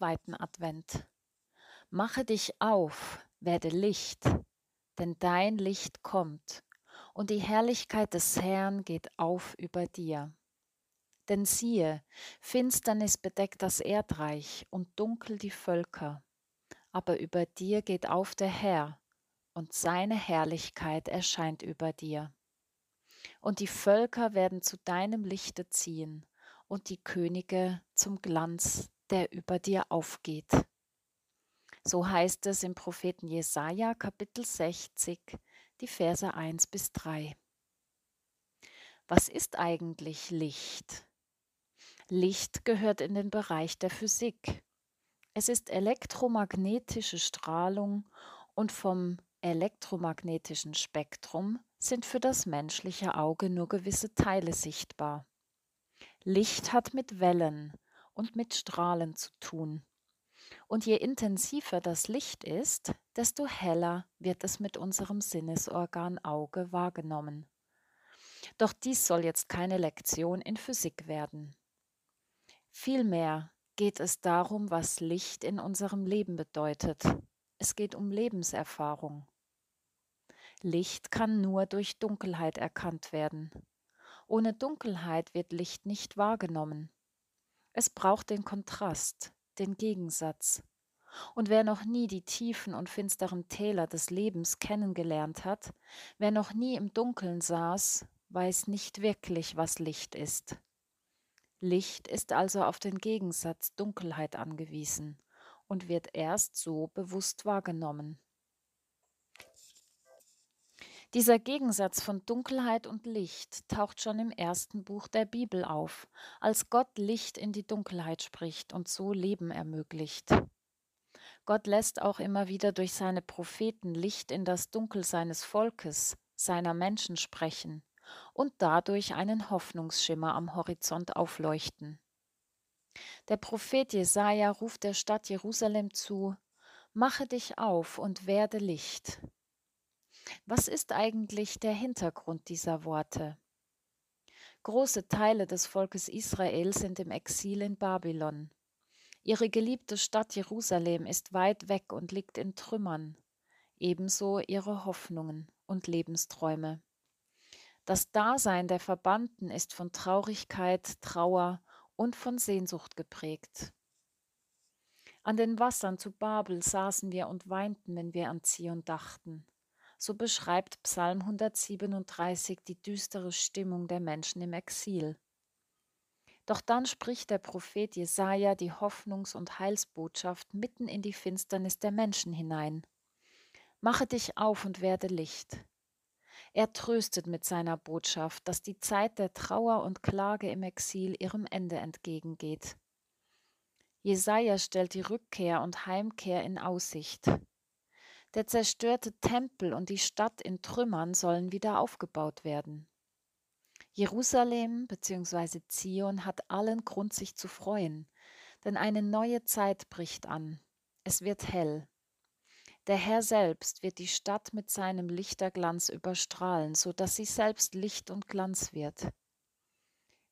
Zweiten Advent. Mache dich auf, werde Licht, denn dein Licht kommt, und die Herrlichkeit des Herrn geht auf über dir. Denn siehe, Finsternis bedeckt das Erdreich und dunkel die Völker, aber über dir geht auf der Herr, und seine Herrlichkeit erscheint über dir. Und die Völker werden zu deinem Lichte ziehen, und die Könige zum Glanz, der über dir aufgeht. So heißt es im Propheten Jesaja, Kapitel 60, die Verse 1 bis 3. Was ist eigentlich Licht? Licht gehört in den Bereich der Physik. Es ist elektromagnetische Strahlung und vom elektromagnetischen Spektrum sind für das menschliche Auge nur gewisse Teile sichtbar. Licht hat mit Wellen und mit Strahlen zu tun. Und je intensiver das Licht ist, desto heller wird es mit unserem Sinnesorgan Auge wahrgenommen. Doch dies soll jetzt keine Lektion in Physik werden. Vielmehr geht es darum, was Licht in unserem Leben bedeutet. Es geht um Lebenserfahrung. Licht kann nur durch Dunkelheit erkannt werden. Ohne Dunkelheit wird Licht nicht wahrgenommen. Es braucht den Kontrast, den Gegensatz. Und wer noch nie die tiefen und finsteren Täler des Lebens kennengelernt hat, wer noch nie im Dunkeln saß, weiß nicht wirklich, was Licht ist. Licht ist also auf den Gegensatz Dunkelheit angewiesen und wird erst so bewusst wahrgenommen. Dieser Gegensatz von Dunkelheit und Licht taucht schon im ersten Buch der Bibel auf, als Gott Licht in die Dunkelheit spricht und so Leben ermöglicht. Gott lässt auch immer wieder durch seine Propheten Licht in das Dunkel seines Volkes, seiner Menschen sprechen und dadurch einen Hoffnungsschimmer am Horizont aufleuchten. Der Prophet Jesaja ruft der Stadt Jerusalem zu: Mache dich auf und werde Licht. Was ist eigentlich der Hintergrund dieser Worte? Große Teile des Volkes Israel sind im Exil in Babylon. Ihre geliebte Stadt Jerusalem ist weit weg und liegt in Trümmern, ebenso ihre Hoffnungen und Lebensträume. Das Dasein der Verbannten ist von Traurigkeit, Trauer und von Sehnsucht geprägt. An den Wassern zu Babel saßen wir und weinten, wenn wir an Zion dachten. So beschreibt Psalm 137 die düstere Stimmung der Menschen im Exil. Doch dann spricht der Prophet Jesaja die Hoffnungs- und Heilsbotschaft mitten in die Finsternis der Menschen hinein. Mache dich auf und werde Licht. Er tröstet mit seiner Botschaft, dass die Zeit der Trauer und Klage im Exil ihrem Ende entgegengeht. Jesaja stellt die Rückkehr und Heimkehr in Aussicht. Der zerstörte Tempel und die Stadt in Trümmern sollen wieder aufgebaut werden. Jerusalem bzw. Zion hat allen Grund, sich zu freuen, denn eine neue Zeit bricht an. Es wird hell. Der Herr selbst wird die Stadt mit seinem Lichterglanz überstrahlen, so dass sie selbst Licht und Glanz wird.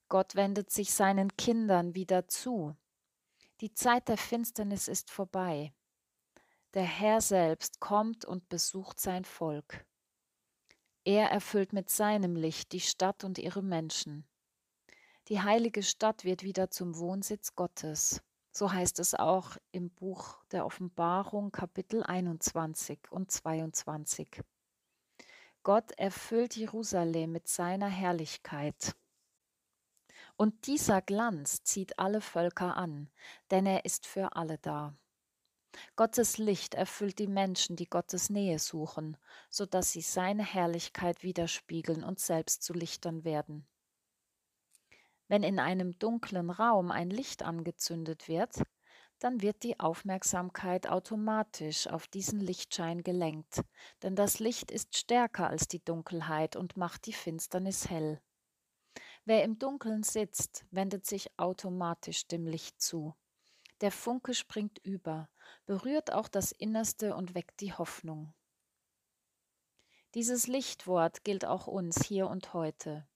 Gott wendet sich seinen Kindern wieder zu. Die Zeit der Finsternis ist vorbei. Der Herr selbst kommt und besucht sein Volk. Er erfüllt mit seinem Licht die Stadt und ihre Menschen. Die heilige Stadt wird wieder zum Wohnsitz Gottes. So heißt es auch im Buch der Offenbarung Kapitel 21 und 22. Gott erfüllt Jerusalem mit seiner Herrlichkeit. Und dieser Glanz zieht alle Völker an, denn er ist für alle da. Gottes Licht erfüllt die Menschen, die Gottes Nähe suchen, so dass sie seine Herrlichkeit widerspiegeln und selbst zu Lichtern werden. Wenn in einem dunklen Raum ein Licht angezündet wird, dann wird die Aufmerksamkeit automatisch auf diesen Lichtschein gelenkt, denn das Licht ist stärker als die Dunkelheit und macht die Finsternis hell. Wer im Dunkeln sitzt, wendet sich automatisch dem Licht zu. Der Funke springt über, berührt auch das Innerste und weckt die Hoffnung. Dieses Lichtwort gilt auch uns hier und heute.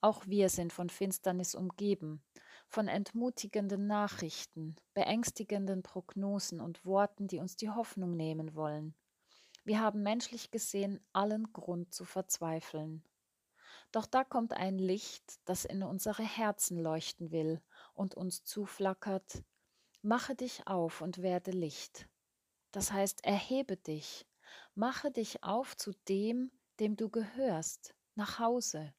Auch wir sind von Finsternis umgeben, von entmutigenden Nachrichten, beängstigenden Prognosen und Worten, die uns die Hoffnung nehmen wollen. Wir haben menschlich gesehen allen Grund zu verzweifeln. Doch da kommt ein Licht, das in unsere Herzen leuchten will und uns zuflackert. Mache dich auf und werde Licht. Das heißt, erhebe dich, mache dich auf zu dem, dem du gehörst, nach Hause.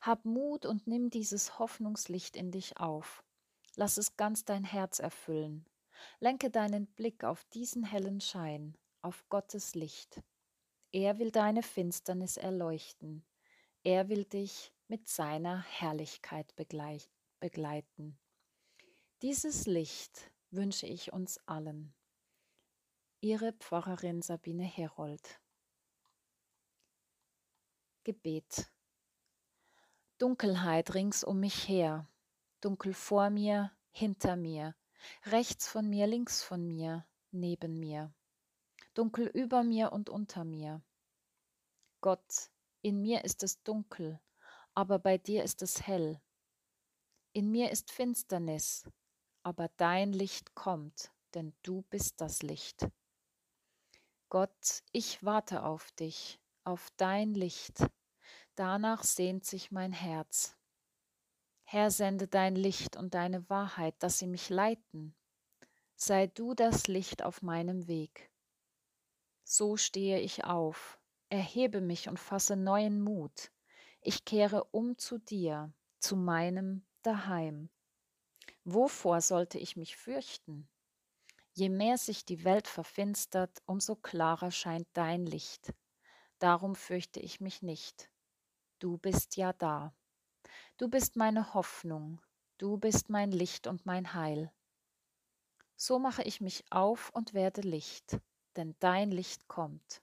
Hab Mut und nimm dieses Hoffnungslicht in dich auf. Lass es ganz dein Herz erfüllen. Lenke deinen Blick auf diesen hellen Schein, auf Gottes Licht. Er will deine Finsternis erleuchten. Er will dich mit seiner Herrlichkeit begleiten. Dieses Licht wünsche ich uns allen. Ihre Pfarrerin Sabine Herold. Gebet. Dunkelheit rings um mich her, dunkel vor mir, hinter mir, rechts von mir, links von mir, neben mir, dunkel über mir und unter mir. Gott, in mir ist es dunkel, aber bei dir ist es hell. In mir ist Finsternis, aber dein Licht kommt, denn du bist das Licht. Gott, ich warte auf dich, auf dein Licht, danach sehnt sich mein Herz. Herr, sende dein Licht und deine Wahrheit, dass sie mich leiten. Sei du das Licht auf meinem Weg. So stehe ich auf, erhebe mich und fasse neuen Mut. Ich kehre um zu dir, zu meinem Daheim. Wovor sollte ich mich fürchten? Je mehr sich die Welt verfinstert, umso klarer scheint dein Licht. Darum fürchte ich mich nicht. Du bist ja da. Du bist meine Hoffnung, du bist mein Licht und mein Heil. So mache ich mich auf und werde Licht, denn dein Licht kommt.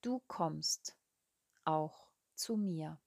Du kommst auch zu mir.